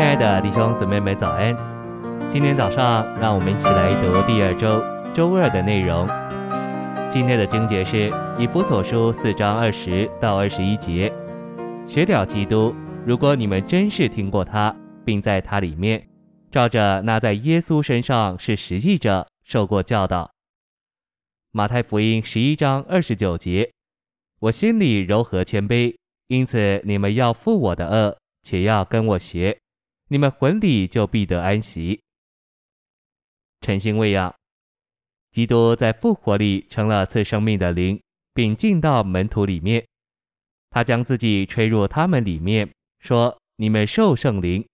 亲爱的弟兄姊妹们，早安！今天早上，让我们一起来读第二周周二的内容。今天的经节是以弗所书四章二十到二十一节。学了基督，如果你们真是听过他，并在他里面，照着那在耶稣身上是实际者受过教导。马太福音十一章二十九节，我心里柔和谦卑，因此你们要负我的轭，且要跟我学。你们魂里就必得安息。晨星喂养，基督在复活里成了赐生命的灵，并进到门徒里面。他将自己吹入他们里面，说：“你们受圣灵。”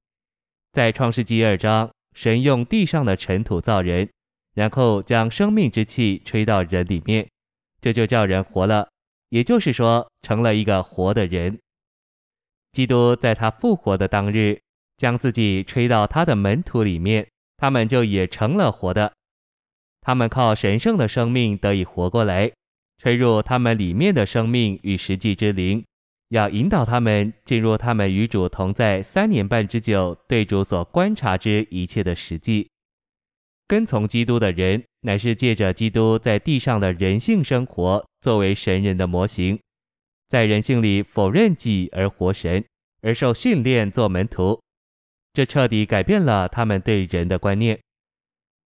在创世纪二章，神用地上的尘土造人，然后将生命之气吹到人里面，这就叫人活了，也就是说，成了一个活的人。基督在他复活的当日。将自己吹到他的门徒里面，他们就也成了活的。他们靠神圣的生命得以活过来，吹入他们里面的生命与实际之灵，要引导他们进入他们与主同在三年半之久，对主所观察之一切的实际。跟从基督的人，乃是借着基督在地上的人性生活，作为神人的模型，在人性里否认己而活神，而受训练做门徒。这彻底改变了他们对人的观念。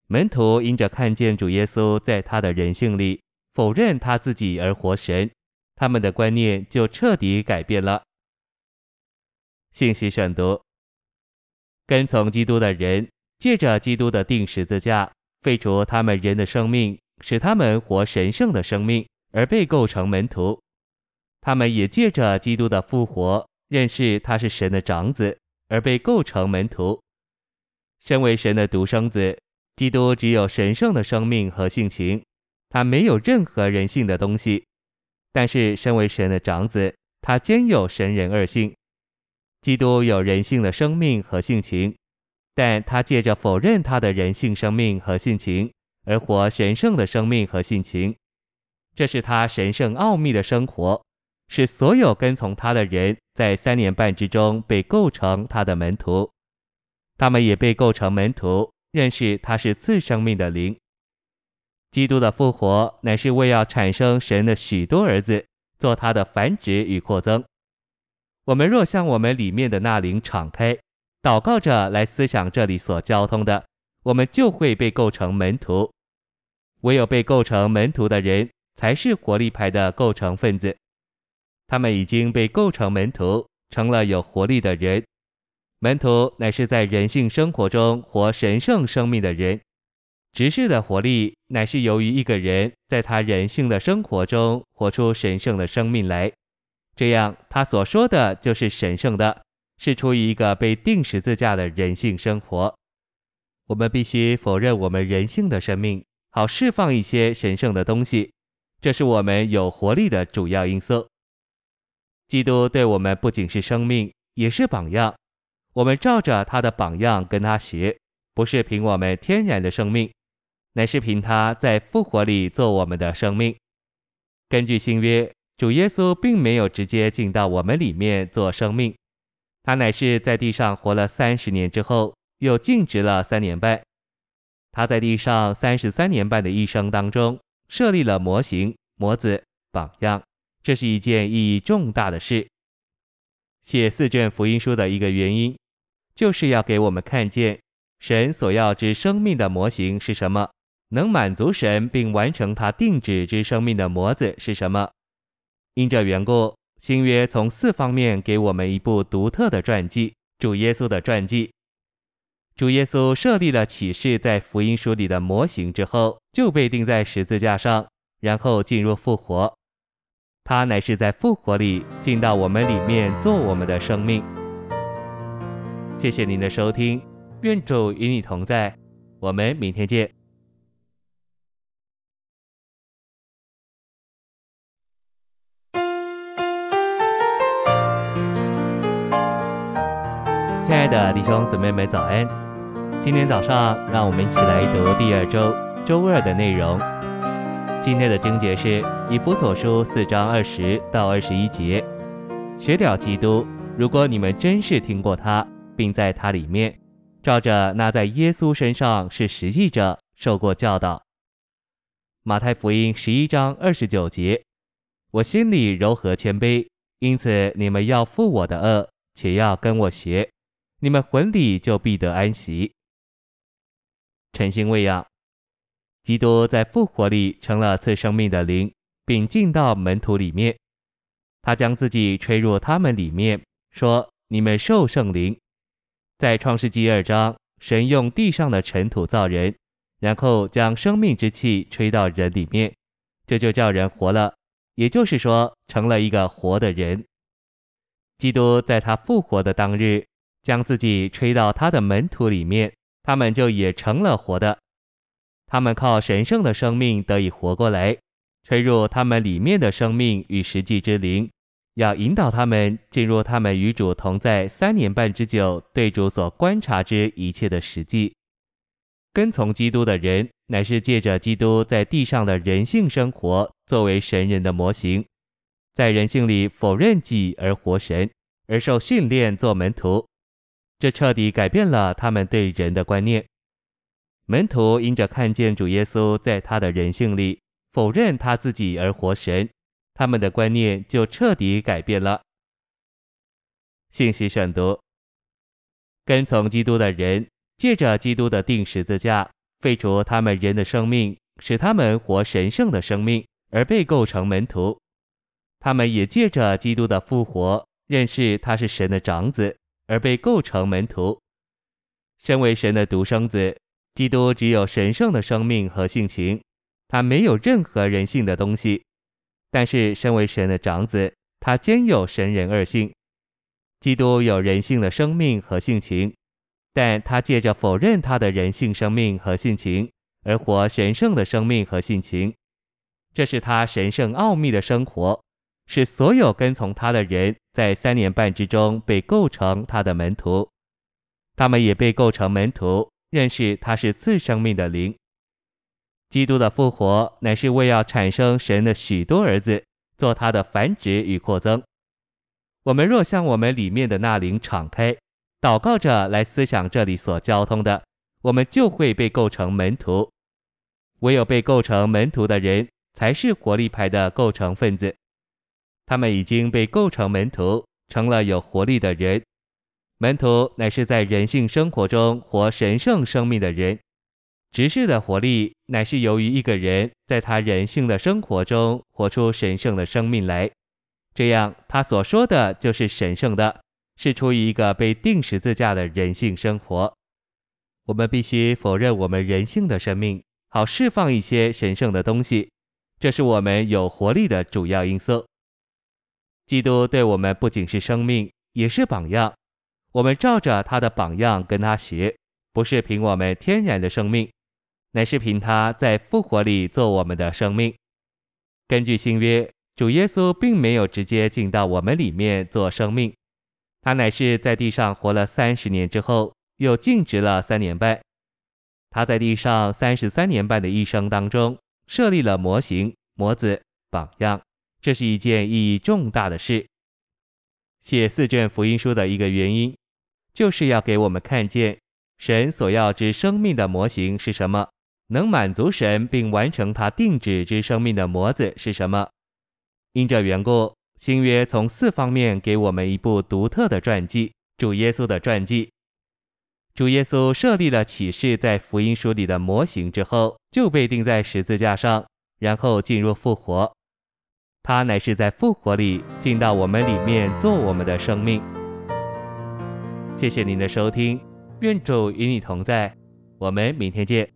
门徒因着看见主耶稣在他的人性里否认他自己而活神，他们的观念就彻底改变了。信息选读：跟从基督的人，借着基督的钉十字架，废除他们人的生命，使他们活神圣的生命，而被构成门徒。他们也借着基督的复活，认识他是神的长子。而被构成门徒。身为神的独生子，基督只有神圣的生命和性情，他没有任何人性的东西。但是，身为神的长子，他兼有神人二性。基督有人性的生命和性情，但他借着否认他的人性生命和性情，而活神圣的生命和性情。这是他神圣奥秘的生活。是所有跟从他的人在三年半之中被构成他的门徒，他们也被构成门徒，认识他是次生命的灵。基督的复活乃是为要产生神的许多儿子，做他的繁殖与扩增。我们若向我们里面的那灵敞开，祷告着来思想这里所交通的，我们就会被构成门徒。唯有被构成门徒的人，才是活力派的构成分子。他们已经被构成门徒，成了有活力的人。门徒乃是在人性生活中活神圣生命的人。执事的活力乃是由于一个人在他人性的生活中活出神圣的生命来，这样他所说的就是神圣的，是出于一个被钉十字架的人性生活。我们必须否认我们人性的生命，好释放一些神圣的东西，这是我们有活力的主要因素。基督对我们不仅是生命，也是榜样。我们照着他的榜样跟他学，不是凭我们天然的生命，乃是凭他在复活里做我们的生命。根据新约，主耶稣并没有直接进到我们里面做生命，他乃是在地上活了三十年之后，又静职了三年半。他在地上三十三年半的一生当中，设立了模型、模子、榜样。这是一件意义重大的事。写四卷福音书的一个原因，就是要给我们看见神所要之生命的模型是什么，能满足神并完成他定旨之生命的模子是什么。因这缘故，新约从四方面给我们一部独特的传记——主耶稣的传记。主耶稣设立了启示在福音书里的模型之后，就被钉在十字架上，然后进入复活。他乃是在复活里进到我们里面做我们的生命。谢谢您的收听，愿主与你同在，我们明天见。亲爱的弟兄姊妹们，早安！今天早上，让我们一起来读第二周周二的内容。今天的经节是以弗所书四章二十到二十一节。学了基督，如果你们真是听过他，并在他里面，照着那在耶稣身上是实际者受过教导。马太福音十一章二十九节：我心里柔和谦卑，因此你们要负我的轭，且要跟我学，你们魂里就必得安息。晨星喂养，基督在复活里成了赐生命的灵，并进到门徒里面。他将自己吹入他们里面，说：“你们受圣灵。”在创世纪二章，神用地上的尘土造人，然后将生命之气吹到人里面，这就叫人活了，也就是说，成了一个活的人。基督在他复活的当日，将自己吹到他的门徒里面，他们就也成了活的。他们靠神圣的生命得以活过来。吹入他们里面的生命与实际之灵，要引导他们进入他们与主同在三年半之久，对主所观察之一切的实际。跟从基督的人，乃是借着基督在地上的人性生活，作为神人的模型，在人性里否认己而活神，而受训练做门徒。这彻底改变了他们对人的观念。门徒因着看见主耶稣在他的人性里。否认他自己而活神，他们的观念就彻底改变了。信息选读：跟从基督的人，借着基督的钉十字架，废除他们人的生命，使他们活神圣的生命，而被构成门徒。他们也借着基督的复活，认识他是神的长子，而被构成门徒。身为神的独生子，基督只有神圣的生命和性情。他没有任何人性的东西，但是身为神的长子，他兼有神人二性。基督有人性的生命和性情，但他借着否认他的人性生命和性情，而活神圣的生命和性情。这是他神圣奥秘的生活，是所有跟从他的人在三年半之中被构成他的门徒，他们也被构成门徒，认识他是次生命的灵。基督的复活乃是为要产生神的许多儿子，做他的繁殖与扩增。我们若向我们里面的那灵敞开，祷告着来思想这里所交通的，我们就会被构成门徒。唯有被构成门徒的人，才是活力派的构成分子。他们已经被构成门徒，成了有活力的人。门徒乃是在人性生活中活神圣生命的人。执事的活力，乃是由于一个人在他人性的生活中活出神圣的生命来，这样他所说的就是神圣的，是出于一个被钉十字架的人性生活。我们必须否认我们人性的生命，好释放一些神圣的东西，这是我们有活力的主要因素。基督对我们不仅是生命，也是榜样。我们照着他的榜样跟他学，不是凭我们天然的生命。乃是凭他在复活里做我们的生命。根据新约，主耶稣并没有直接进到我们里面做生命，他乃是在地上活了三十年之后，又静止了三年半。他在地上三十三年半的一生当中，设立了模型、模子、榜样，这是一件意义重大的事。写四卷福音书的一个原因，就是要给我们看见神所要之生命的模型是什么。能满足神并完成他定旨之生命的模子是什么？因这缘故，新约从四方面给我们一部独特的传记——主耶稣的传记。主耶稣设立了启示在福音书里的模型之后，就被钉在十字架上，然后进入复活。他乃是在复活里进到我们里面做我们的生命。谢谢您的收听，愿主与你同在，我们明天见。